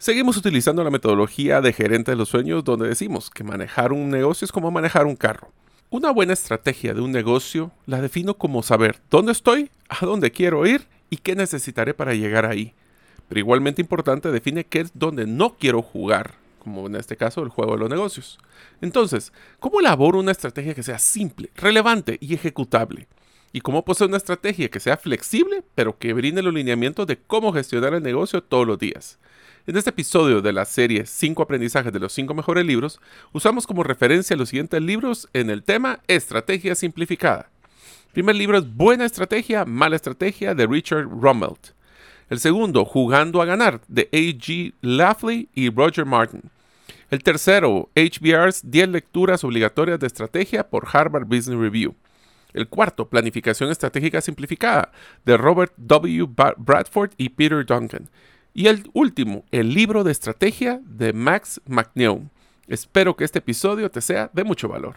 Seguimos utilizando la metodología de gerente de los sueños donde decimos que manejar un negocio es como manejar un carro. Una buena estrategia de un negocio la defino como saber dónde estoy, a dónde quiero ir y qué necesitaré para llegar ahí. Pero igualmente importante define qué es donde no quiero jugar, como en este caso el juego de los negocios. Entonces, ¿cómo elaboro una estrategia que sea simple, relevante y ejecutable? ¿Y cómo posee una estrategia que sea flexible, pero que brinde los lineamientos de cómo gestionar el negocio todos los días? En este episodio de la serie 5 aprendizajes de los 5 mejores libros, usamos como referencia los siguientes libros en el tema Estrategia Simplificada. El primer libro es Buena Estrategia, Mala Estrategia de Richard Rummelt. El segundo, Jugando a Ganar de A.G. Lafley y Roger Martin. El tercero, HBR's 10 lecturas obligatorias de estrategia por Harvard Business Review. El cuarto, Planificación Estratégica Simplificada de Robert W. Bradford y Peter Duncan. Y el último, el libro de estrategia de Max McNeil. Espero que este episodio te sea de mucho valor.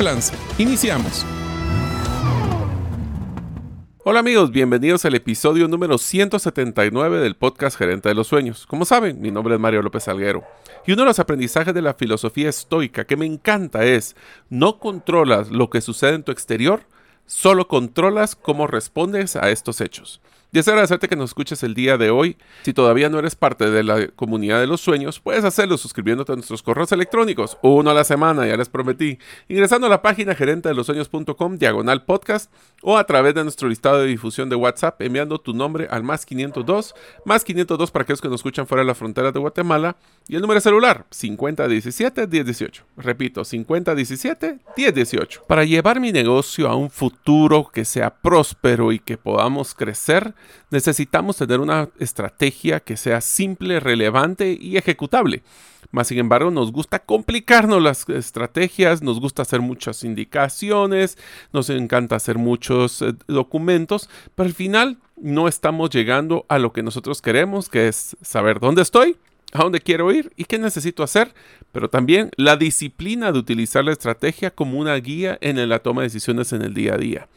Iniciamos. Hola amigos, bienvenidos al episodio número 179 del podcast Gerente de los Sueños. Como saben, mi nombre es Mario López Alguero y uno de los aprendizajes de la filosofía estoica que me encanta es no controlas lo que sucede en tu exterior, solo controlas cómo respondes a estos hechos. Deseo agradecerte que nos escuches el día de hoy. Si todavía no eres parte de la comunidad de los sueños, puedes hacerlo suscribiéndote a nuestros correos electrónicos, uno a la semana, ya les prometí, ingresando a la página gerente de los sueños.com, diagonal podcast, o a través de nuestro listado de difusión de WhatsApp, enviando tu nombre al más 502, más 502 para aquellos que nos escuchan fuera de la frontera de Guatemala, y el número celular, 5017-1018. Repito, 5017-1018. Para llevar mi negocio a un futuro que sea próspero y que podamos crecer, necesitamos tener una estrategia que sea simple, relevante y ejecutable. Más sin embargo, nos gusta complicarnos las estrategias, nos gusta hacer muchas indicaciones, nos encanta hacer muchos eh, documentos, pero al final no estamos llegando a lo que nosotros queremos, que es saber dónde estoy, a dónde quiero ir y qué necesito hacer, pero también la disciplina de utilizar la estrategia como una guía en la toma de decisiones en el día a día.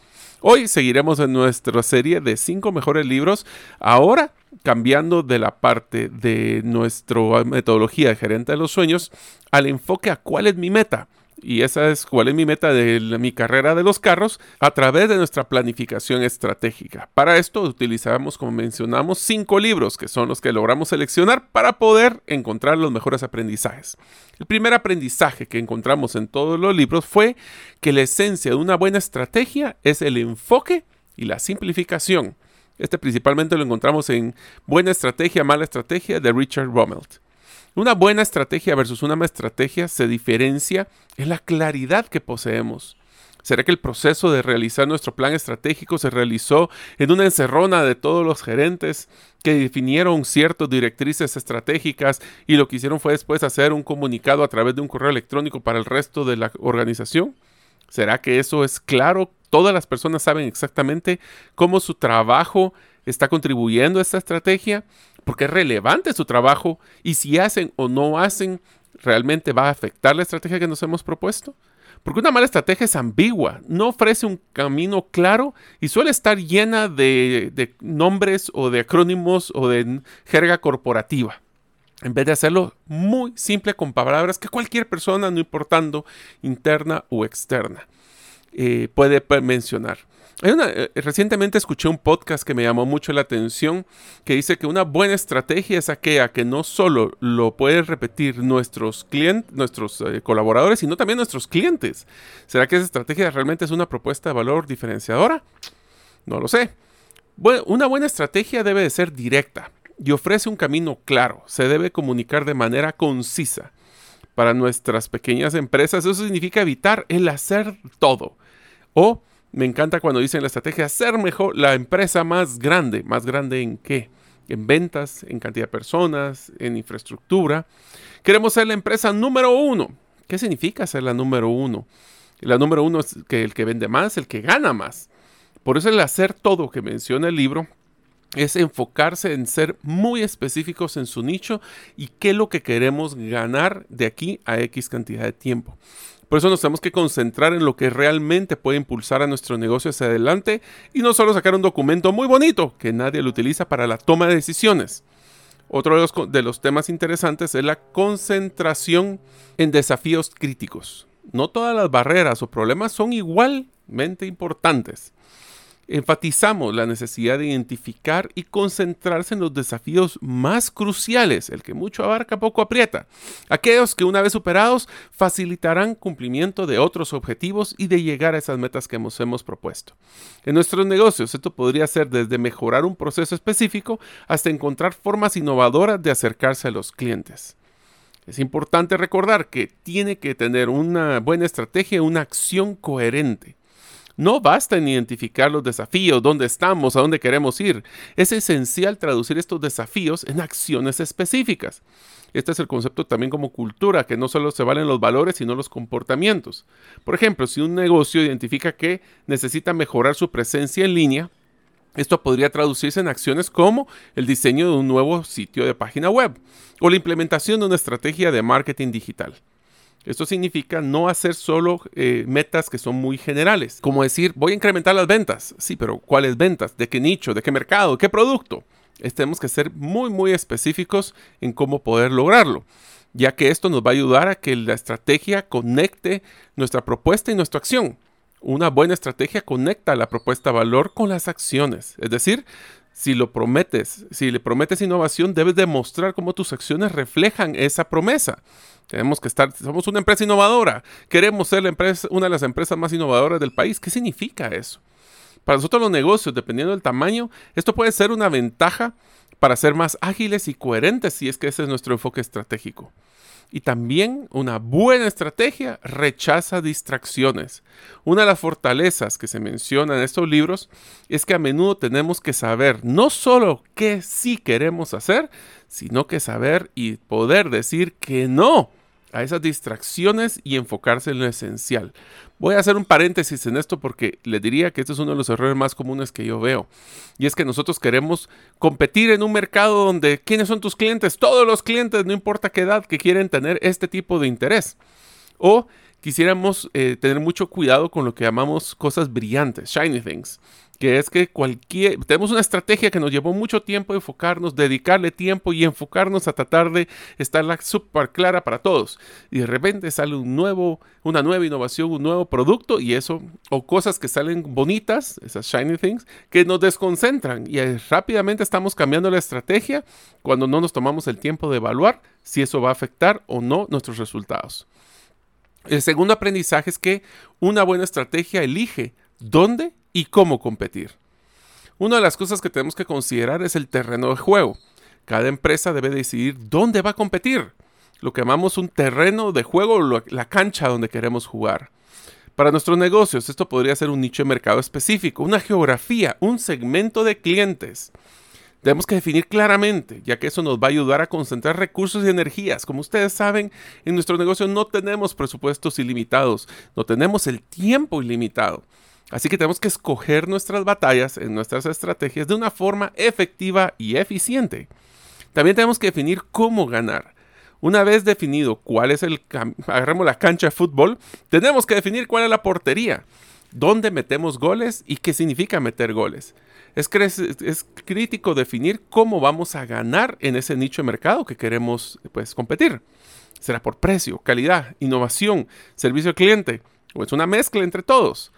Hoy seguiremos en nuestra serie de cinco mejores libros, ahora cambiando de la parte de nuestra metodología de gerente de los sueños al enfoque a cuál es mi meta y esa es cuál es mi meta de mi carrera de los carros a través de nuestra planificación estratégica. Para esto utilizamos, como mencionamos, cinco libros que son los que logramos seleccionar para poder encontrar los mejores aprendizajes. El primer aprendizaje que encontramos en todos los libros fue que la esencia de una buena estrategia es el enfoque y la simplificación. Este principalmente lo encontramos en Buena Estrategia, Mala Estrategia de Richard Rummelt. Una buena estrategia versus una mala estrategia se diferencia en la claridad que poseemos. ¿Será que el proceso de realizar nuestro plan estratégico se realizó en una encerrona de todos los gerentes que definieron ciertas directrices estratégicas y lo que hicieron fue después hacer un comunicado a través de un correo electrónico para el resto de la organización? ¿Será que eso es claro? Todas las personas saben exactamente cómo su trabajo está contribuyendo a esta estrategia porque es relevante su trabajo y si hacen o no hacen, realmente va a afectar la estrategia que nos hemos propuesto. Porque una mala estrategia es ambigua, no ofrece un camino claro y suele estar llena de, nombres o de acrónimos o de jerga corporativa en vez de hacerlo muy simple con palabras que cualquier persona, no importando interna o externa, eh, puede mencionar. Eh, recientemente escuché un podcast que me llamó mucho la atención que dice que una buena estrategia es aquella que no solo lo pueden repetir nuestros clientes, nuestros eh, colaboradores, sino también nuestros clientes. ¿Será que esa estrategia realmente es una propuesta de valor diferenciadora? No lo sé. una buena estrategia debe de ser directa, y ofrece un camino claro. Se debe comunicar de manera concisa. Para nuestras pequeñas empresas eso significa evitar el hacer todo. O me encanta cuando dicen la estrategia ser mejor la empresa más grande. ¿Más grande en qué? En ventas, en cantidad de personas, en infraestructura. Queremos ser la empresa número uno. ¿Qué significa ser la número uno? La número uno es que el que vende más, el que gana más. Por eso el hacer todo que menciona el libro es enfocarse en ser muy específicos en su nicho y qué es lo que queremos ganar de aquí a X cantidad de tiempo. Por eso nos tenemos que concentrar en lo que realmente puede impulsar a nuestro negocio hacia adelante y no solo sacar un documento muy bonito que nadie lo utiliza para la toma de decisiones. Otro de los, de los temas interesantes es la concentración en desafíos críticos. No todas las barreras o problemas son igualmente importantes. Enfatizamos la necesidad de identificar y concentrarse en los desafíos más cruciales, el que mucho abarca poco aprieta, aquellos que una vez superados facilitarán cumplimiento de otros objetivos y de llegar a esas metas que nos hemos propuesto. En nuestros negocios esto podría ser desde mejorar un proceso específico hasta encontrar formas innovadoras de acercarse a los clientes. Es importante recordar que tiene que tener una buena estrategia una acción coherente. No basta en identificar los desafíos, dónde estamos, a dónde queremos ir. Es esencial traducir estos desafíos en acciones específicas. Este es el concepto también como cultura, que no solo se valen los valores, sino los comportamientos. Por ejemplo, si un negocio identifica que necesita mejorar su presencia en línea, esto podría traducirse en acciones como el diseño de un nuevo sitio de página web o la implementación de una estrategia de marketing digital. Esto significa no hacer solo eh, metas que son muy generales, como decir, voy a incrementar las ventas. Sí, pero ¿cuáles ventas? ¿De qué nicho? ¿De qué mercado? ¿Qué producto? tenemos que ser muy, muy específicos en cómo poder lograrlo, ya que esto nos va a ayudar a que la estrategia conecte nuestra propuesta y nuestra acción. Una buena estrategia conecta la propuesta valor con las acciones, es decir, si lo prometes, si le prometes innovación, debes demostrar cómo tus acciones reflejan esa promesa. Tenemos que estar, somos una empresa innovadora, queremos ser una de las empresas más innovadoras del país. ¿Qué significa eso? Para nosotros los negocios, dependiendo del tamaño, esto puede ser una ventaja para ser más ágiles y coherentes si es que ese es nuestro enfoque estratégico. Y también una buena estrategia rechaza distracciones. Una de las fortalezas que se menciona en estos libros es que a menudo tenemos que saber no solo qué sí queremos hacer, sino que saber y poder decir que no a esas distracciones y enfocarse en lo esencial. Voy a hacer un paréntesis en esto porque le diría que este es uno de los errores más comunes que yo veo. Y es que nosotros queremos competir en un mercado donde ¿quiénes son tus clientes? Todos los clientes, no importa qué edad, que quieren tener este tipo de interés. O quisiéramos eh, tener mucho cuidado con lo que llamamos cosas brillantes, shiny things que es que cualquier, tenemos una estrategia que nos llevó mucho tiempo enfocarnos, dedicarle tiempo y enfocarnos a tratar de estar súper clara para todos. Y de repente sale un nuevo, una nueva innovación, un nuevo producto y eso, o cosas que salen bonitas, esas shiny things, que nos desconcentran y rápidamente estamos cambiando la estrategia cuando no nos tomamos el tiempo de evaluar si eso va a afectar o no nuestros resultados. El segundo aprendizaje es que una buena estrategia elige dónde y cómo competir. Una de las cosas que tenemos que considerar es el terreno de juego. Cada empresa debe decidir dónde va a competir, lo que llamamos un terreno de juego, la cancha donde queremos jugar. Para nuestros negocios, esto podría ser un nicho de mercado específico, una geografía, un segmento de clientes. Tenemos que definir claramente, ya que eso nos va a ayudar a concentrar recursos y energías. Como ustedes saben, en nuestro negocio no tenemos presupuestos ilimitados, no tenemos el tiempo ilimitado. Así que tenemos que escoger nuestras batallas en nuestras estrategias de una forma efectiva y eficiente. También tenemos que definir cómo ganar. Una vez definido cuál es el, agarremos la cancha de fútbol, tenemos que definir cuál es la portería, dónde metemos goles y qué significa meter goles. Es, es, crítico definir cómo vamos a ganar en ese nicho de mercado que queremos pues, competir. ¿Será por precio, calidad, innovación, servicio al cliente? ¿O es una mezcla entre todos?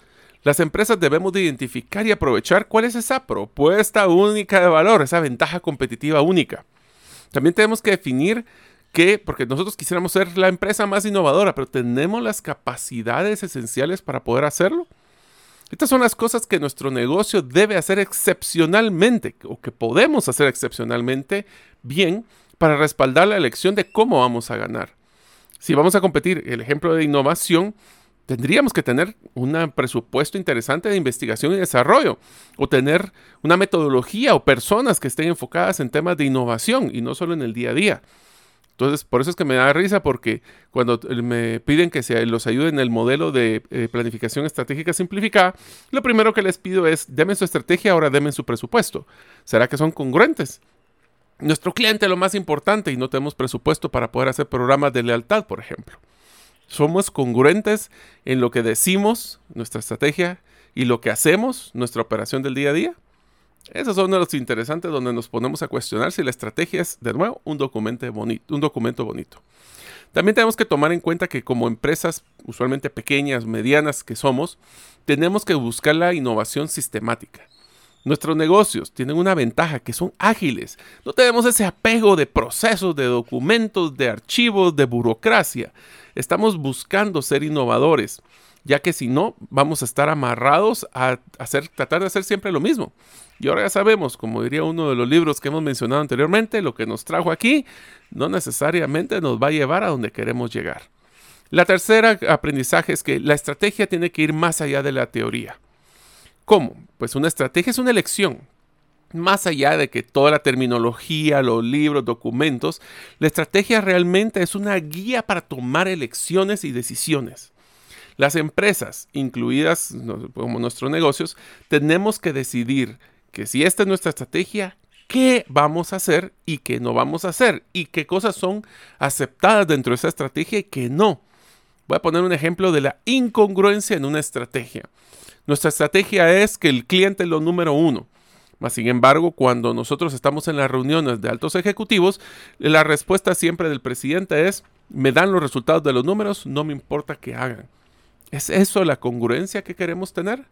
Las empresas debemos de identificar y aprovechar cuál es esa propuesta única de valor, esa ventaja competitiva única. También tenemos que definir que, porque nosotros quisiéramos ser la empresa más innovadora, pero tenemos las capacidades esenciales para poder hacerlo. Estas son las cosas que nuestro negocio debe hacer excepcionalmente o que podemos hacer excepcionalmente bien para respaldar la elección de cómo vamos a ganar. Si vamos a competir, el ejemplo de innovación, tendríamos que tener un presupuesto interesante de investigación y desarrollo o tener una metodología o personas que estén enfocadas en temas de innovación y no solo en el día a día. Entonces, por eso es que me da risa porque cuando me piden que se los ayude en el modelo de eh, planificación estratégica simplificada, lo primero que les pido es, denme su estrategia, ahora denme su presupuesto. ¿Será que son congruentes? Nuestro cliente es lo más importante y no tenemos presupuesto para poder hacer programas de lealtad, por ejemplo. Somos congruentes en lo que decimos, nuestra estrategia, y lo que hacemos, nuestra operación del día a día. Esos son los interesantes donde nos ponemos a cuestionar si la estrategia es, de nuevo, un documento bonito. Un documento bonito. También tenemos que tomar en cuenta que como empresas usualmente pequeñas, medianas que somos, tenemos que buscar la innovación sistemática. Nuestros negocios tienen una ventaja que son ágiles. No tenemos ese apego de procesos, de documentos, de archivos, de burocracia. Estamos buscando ser innovadores ya que si no, vamos a estar amarrados a tratar de hacer siempre lo mismo. Y ahora ya sabemos, como diría uno de los libros que hemos mencionado anteriormente, lo que nos trajo aquí no necesariamente nos va a llevar a donde queremos llegar. La tercera aprendizaje es que la estrategia tiene que ir más allá de la teoría. ¿Cómo? Pues una estrategia es una elección. Más allá de que toda la terminología, los libros, documentos, la estrategia realmente es una guía para tomar elecciones y decisiones. Las empresas, incluidas como nuestros negocios, tenemos que decidir que si esta es nuestra estrategia, qué vamos a hacer y qué no vamos a hacer y qué cosas son aceptadas dentro de esa estrategia y qué no. Voy a poner un ejemplo de la incongruencia en una estrategia. Nuestra estrategia es que el cliente es lo número uno. Mas, sin embargo, cuando nosotros estamos en las reuniones de altos ejecutivos, la respuesta siempre del presidente es, me dan los resultados de los números, no me importa qué hagan. ¿Es eso la congruencia que queremos tener?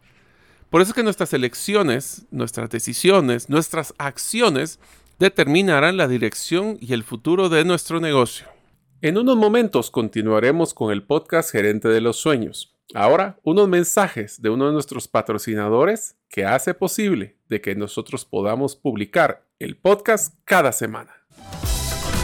Por eso es que nuestras elecciones, nuestras decisiones, nuestras acciones determinarán la dirección y el futuro de nuestro negocio. En unos momentos continuaremos con el podcast Gerente de los Sueños. Ahora, unos mensajes de uno de nuestros patrocinadores que hace posible de que nosotros podamos publicar el podcast cada semana.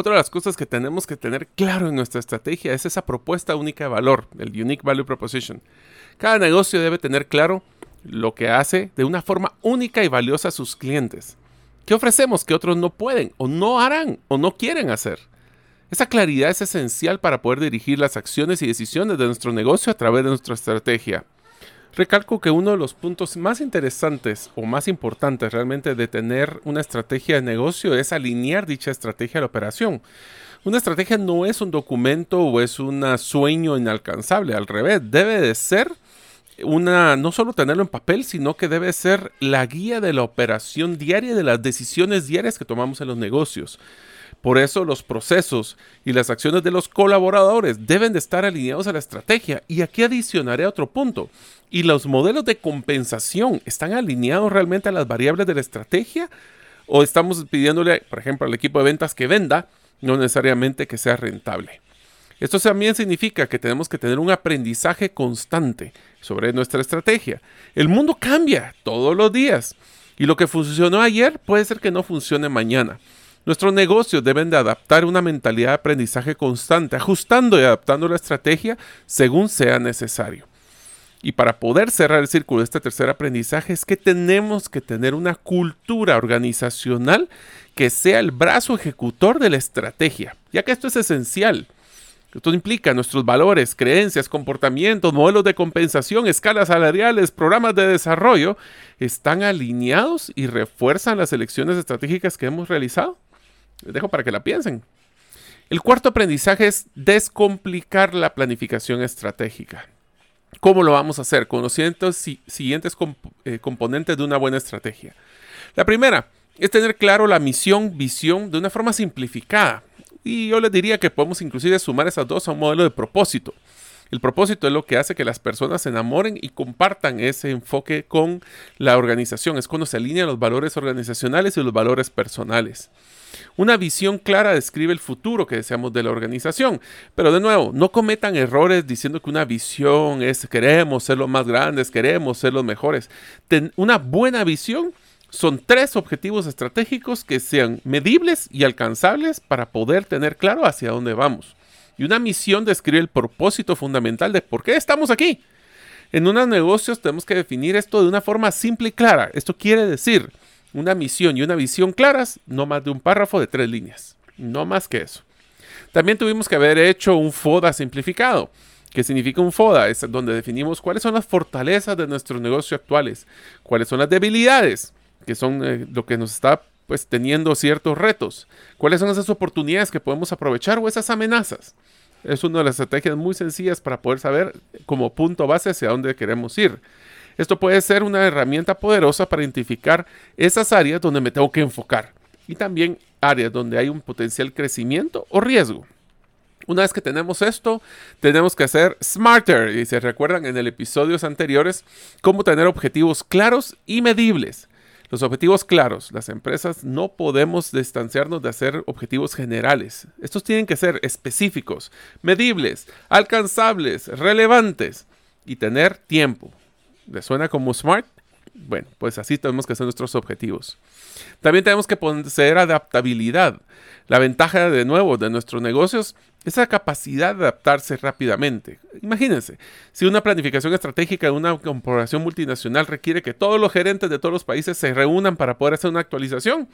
Otra de las cosas que tenemos que tener claro en nuestra estrategia es esa propuesta única de valor, el Unique Value Proposition. Cada negocio debe tener claro lo que hace de una forma única y valiosa a sus clientes. ¿Qué ofrecemos que otros no pueden o no harán o no quieren hacer? Esa claridad es esencial para poder dirigir las acciones y decisiones de nuestro negocio a través de nuestra estrategia. Recalco que uno de los puntos más interesantes o más importantes realmente de tener una estrategia de negocio es alinear dicha estrategia a la operación. Una estrategia no es un documento o es un sueño inalcanzable, al revés, debe de ser una, no solo tenerlo en papel, sino que debe ser la guía de la operación diaria de las decisiones diarias que tomamos en los negocios. Por eso los procesos y las acciones de los colaboradores deben de estar alineados a la estrategia. Y aquí adicionaré otro punto. ¿Y los modelos de compensación están alineados realmente a las variables de la estrategia? ¿O estamos pidiéndole, por ejemplo, al equipo de ventas que venda, no necesariamente que sea rentable? Esto también significa que tenemos que tener un aprendizaje constante sobre nuestra estrategia. El mundo cambia todos los días y lo que funcionó ayer puede ser que no funcione mañana. Nuestros negocios deben de adaptar una mentalidad de aprendizaje constante, ajustando y adaptando la estrategia según sea necesario. Y para poder cerrar el círculo de este tercer aprendizaje es que tenemos que tener una cultura organizacional que sea el brazo ejecutor de la estrategia, ya que esto es esencial. Esto implica nuestros valores, creencias, comportamientos, modelos de compensación, escalas salariales, programas de desarrollo, están alineados y refuerzan las elecciones estratégicas que hemos realizado. Les dejo para que la piensen. El cuarto aprendizaje es descomplicar la planificación estratégica. ¿Cómo lo vamos a hacer? Con los siguientes, eh, componentes de una buena estrategia. La primera es tener claro la misión, visión de una forma simplificada. Y yo les diría que podemos inclusive sumar esas dos a un modelo de propósito. El propósito es lo que hace que las personas se enamoren y compartan ese enfoque con la organización. Es cuando se alinean los valores organizacionales y los valores personales. Una visión clara describe el futuro que deseamos de la organización. Pero de nuevo, no cometan errores diciendo que una visión es queremos ser los más grandes, queremos ser los mejores. una buena visión son tres objetivos estratégicos que sean medibles y alcanzables para poder tener claro hacia dónde vamos. Y una misión describe el propósito fundamental de por qué estamos aquí. En unos negocios tenemos que definir esto de una forma simple y clara. Esto quiere decir una misión y una visión claras, no más de un párrafo de tres líneas. No más que eso. También tuvimos que haber hecho un FODA simplificado. ¿Qué significa un FODA? Es donde definimos cuáles son las fortalezas de nuestros negocios actuales, cuáles son las debilidades, que son eh, lo que nos está pues teniendo ciertos retos, cuáles son esas oportunidades que podemos aprovechar o esas amenazas. Es una de las estrategias muy sencillas para poder saber como punto base hacia dónde queremos ir. Esto puede ser una herramienta poderosa para identificar esas áreas donde me tengo que enfocar y también áreas donde hay un potencial crecimiento o riesgo. Una vez que tenemos esto, tenemos que hacer smarter. Y se recuerdan en el episodios anteriores cómo tener objetivos claros y medibles. Los objetivos claros. Las empresas no podemos distanciarnos de hacer objetivos generales. Estos tienen que ser específicos, medibles, alcanzables, relevantes y tener tiempo. ¿Le suena como smart? Bueno, pues así tenemos que hacer nuestros objetivos. También tenemos que poseer adaptabilidad. La ventaja, de nuevo, de nuestros negocios es la capacidad de adaptarse rápidamente. Imagínense, si una planificación estratégica de una corporación multinacional requiere que todos los gerentes de todos los países se reúnan para poder hacer una actualización,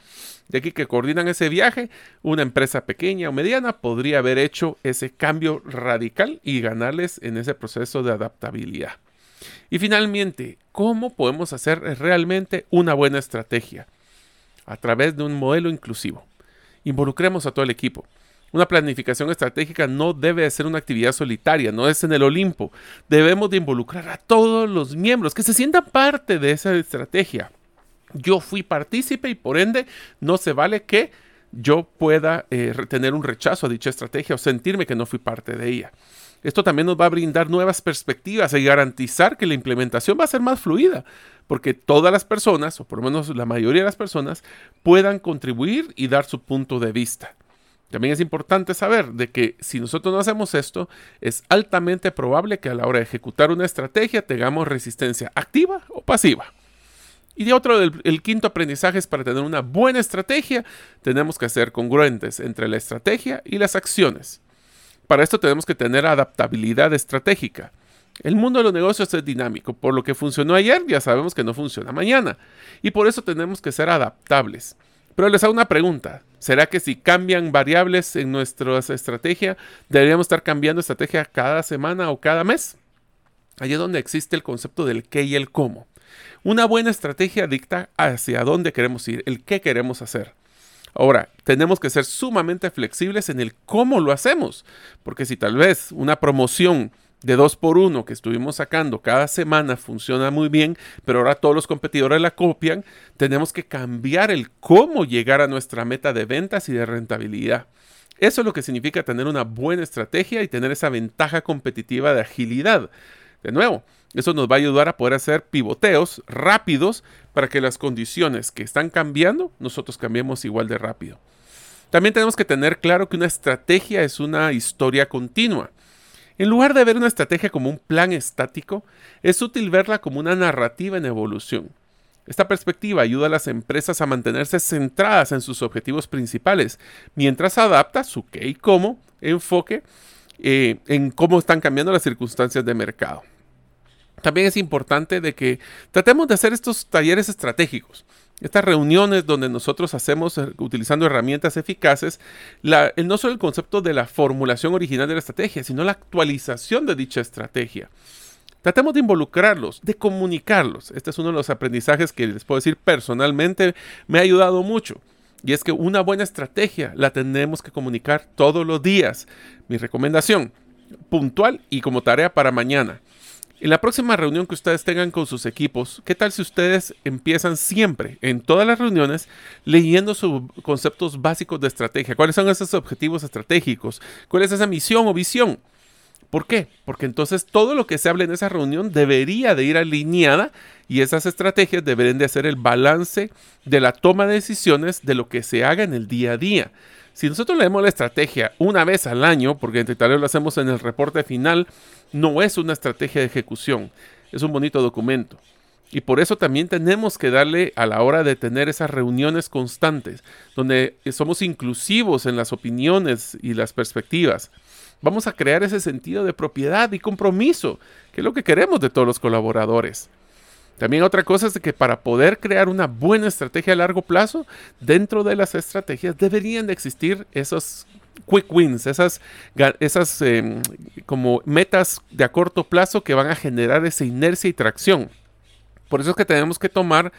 de aquí que coordinan ese viaje, una empresa pequeña o mediana podría haber hecho ese cambio radical y ganarles en ese proceso de adaptabilidad. Y finalmente, ¿cómo podemos hacer realmente una buena estrategia? A través de un modelo inclusivo. Involucremos a todo el equipo. Una planificación estratégica no debe ser una actividad solitaria, no es en el Olimpo. Debemos de involucrar a todos los miembros que se sientan parte de esa estrategia. Yo fui partícipe y por ende no se vale que yo pueda eh, tener un rechazo a dicha estrategia o sentirme que no fui parte de ella. Esto también nos va a brindar nuevas perspectivas y garantizar que la implementación va a ser más fluida, porque todas las personas, o por lo menos la mayoría de las personas, puedan contribuir y dar su punto de vista. También es importante saber de que si nosotros no hacemos esto, es altamente probable que a la hora de ejecutar una estrategia tengamos resistencia activa o pasiva. Y de otro, el, quinto aprendizaje es para tener una buena estrategia, tenemos que ser congruentes entre la estrategia y las acciones. Para esto tenemos que tener adaptabilidad estratégica. El mundo de los negocios es dinámico, por lo que funcionó ayer ya sabemos que no funciona mañana, y por eso tenemos que ser adaptables. Pero les hago una pregunta, ¿será que si cambian variables en nuestra estrategia, deberíamos estar cambiando estrategia cada semana o cada mes? Allí es donde existe el concepto del qué y el cómo. Una buena estrategia dicta hacia dónde queremos ir, el qué queremos hacer. Ahora, tenemos que ser sumamente flexibles en el cómo lo hacemos, porque si tal vez una promoción de 2 por 1 que estuvimos sacando cada semana funciona muy bien, pero ahora todos los competidores la copian, tenemos que cambiar el cómo llegar a nuestra meta de ventas y de rentabilidad. Eso es lo que significa tener una buena estrategia y tener esa ventaja competitiva de agilidad. De nuevo, eso nos va a ayudar a poder hacer pivoteos rápidos para que las condiciones que están cambiando, nosotros cambiemos igual de rápido. También tenemos que tener claro que una estrategia es una historia continua. En lugar de ver una estrategia como un plan estático, es útil verla como una narrativa en evolución. Esta perspectiva ayuda a las empresas a mantenerse centradas en sus objetivos principales, mientras adapta su qué y cómo enfoque eh, en cómo están cambiando las circunstancias de mercado. También es importante de que tratemos de hacer estos talleres estratégicos, estas reuniones donde nosotros hacemos, eh, utilizando herramientas eficaces, no solo el concepto de la formulación original de la estrategia, sino la actualización de dicha estrategia. Tratemos de involucrarlos, de comunicarlos. Este es uno de los aprendizajes que les puedo decir personalmente me ha ayudado mucho. Y es que una buena estrategia la tenemos que comunicar todos los días. Mi recomendación, puntual y como tarea para mañana. En la próxima reunión que ustedes tengan con sus equipos, ¿qué tal si ustedes empiezan siempre, en todas las reuniones, leyendo sus conceptos básicos de estrategia? ¿Cuáles son esos objetivos estratégicos? ¿Cuál es esa misión o visión? ¿Por qué? Porque entonces todo lo que se hable en esa reunión debería de ir alineada y esas estrategias deberían de hacer el balance de la toma de decisiones de lo que se haga en el día a día. Si nosotros leemos la estrategia una vez al año, porque entre tal lo hacemos en el reporte final, no es una estrategia de ejecución, es un bonito documento. Y por eso también tenemos que darle a la hora de tener esas reuniones constantes, donde somos inclusivos en las opiniones y las perspectivas vamos a crear ese sentido de propiedad y compromiso, que es lo que queremos de todos los colaboradores. También otra cosa es que para poder crear una buena estrategia a largo plazo, dentro de las estrategias deberían de existir esos quick wins, esas, esas em, como metas de a corto plazo que van a generar esa inercia y tracción. Por eso es que tenemos que tomar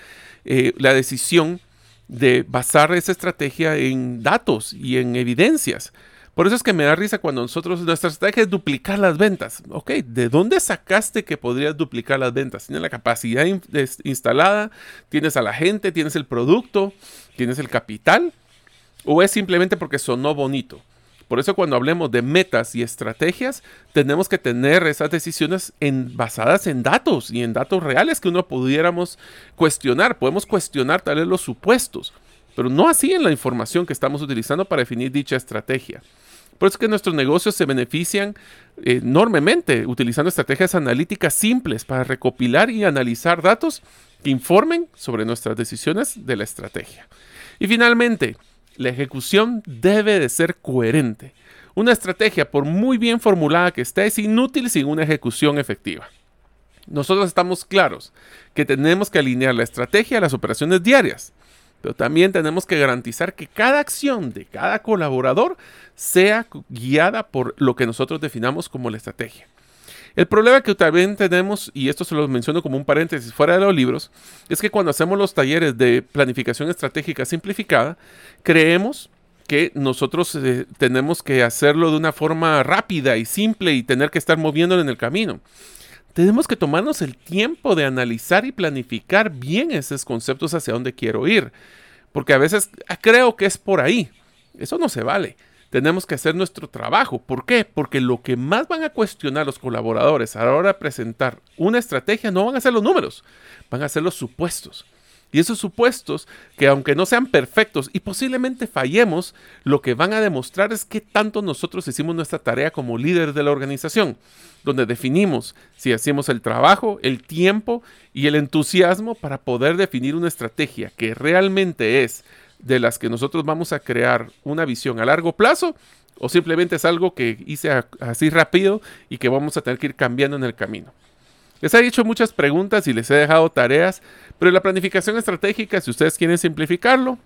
eh, la decisión de basar esa estrategia en datos y en evidencias. Por eso es que me da risa cuando nosotros, nuestra estrategia es duplicar las ventas. Ok, ¿de dónde sacaste que podrías duplicar las ventas? Tienes la capacidad instalada, tienes a la gente, tienes el producto, tienes el capital, o es simplemente porque sonó bonito. Por eso cuando hablemos de metas y estrategias, tenemos que tener esas decisiones basadas en datos y en datos reales que uno pudiéramos cuestionar. Podemos cuestionar tal vez los supuestos, pero no así en la información que estamos utilizando para definir dicha estrategia. Por eso es que nuestros negocios se benefician enormemente utilizando estrategias analíticas simples para recopilar y analizar datos que informen sobre nuestras decisiones de la estrategia. Y finalmente, la ejecución debe de ser coherente. Una estrategia, por muy bien formulada que esté, es inútil sin una ejecución efectiva. Nosotros estamos claros que tenemos que alinear la estrategia a las operaciones diarias pero también tenemos que garantizar que cada acción de cada colaborador sea guiada por lo que nosotros definamos como la estrategia. El problema que también tenemos, y esto se lo menciono como un paréntesis fuera de los libros, es que cuando hacemos los talleres de planificación estratégica simplificada, creemos que nosotros eh, tenemos que hacerlo de una forma rápida y simple y tener que estar moviéndolo en el camino. Tenemos que tomarnos el tiempo de analizar y planificar bien esos conceptos hacia dónde quiero ir. Porque a veces creo que es por ahí. Eso no se vale. Tenemos que hacer nuestro trabajo. ¿Por qué? Porque lo que más van a cuestionar los colaboradores a la hora de presentar una estrategia no van a ser los números, van a ser los supuestos. Y esos supuestos, que aunque no sean perfectos y posiblemente fallemos, lo que van a demostrar es que tanto nosotros hicimos nuestra tarea como líderes de la organización, donde definimos si hacemos el trabajo, el tiempo y el entusiasmo para poder definir una estrategia que realmente es de las que nosotros vamos a crear una visión a largo plazo o simplemente es algo que hice así rápido y que vamos a tener que ir cambiando en el camino. Les he hecho muchas preguntas y les he dejado tareas, pero la planificación estratégica, si ustedes quieren simplificarlo,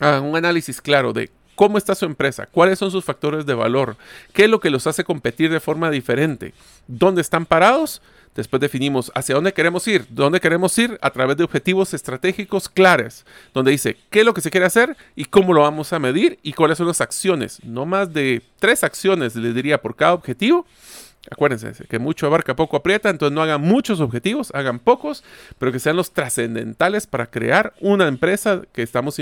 hagan un análisis claro de cómo está su empresa, cuáles son sus factores de valor, qué es lo que los hace competir de forma diferente, dónde están parados. Después definimos hacia dónde queremos ir, dónde queremos ir a través de objetivos estratégicos claros, donde dice qué es lo que se quiere hacer y cómo lo vamos a medir y cuáles son las acciones. No más de tres acciones, les diría, por cada objetivo Acuérdense que mucho abarca, poco aprieta, entonces no hagan muchos objetivos, hagan pocos, pero que sean los trascendentales para crear una empresa que estamos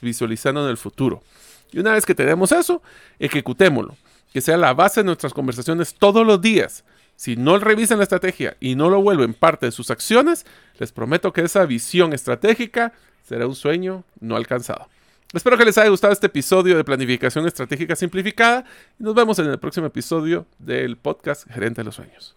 visualizando en el futuro. Y una vez que tenemos eso, ejecutémoslo, que sea la base de nuestras conversaciones todos los días. Si no revisan la estrategia y no lo vuelven parte de sus acciones, les prometo que esa visión estratégica será un sueño no alcanzado. Espero que les haya gustado este episodio de Planificación Estratégica Simplificada y nos vemos en el próximo episodio del podcast Gerente de los Sueños.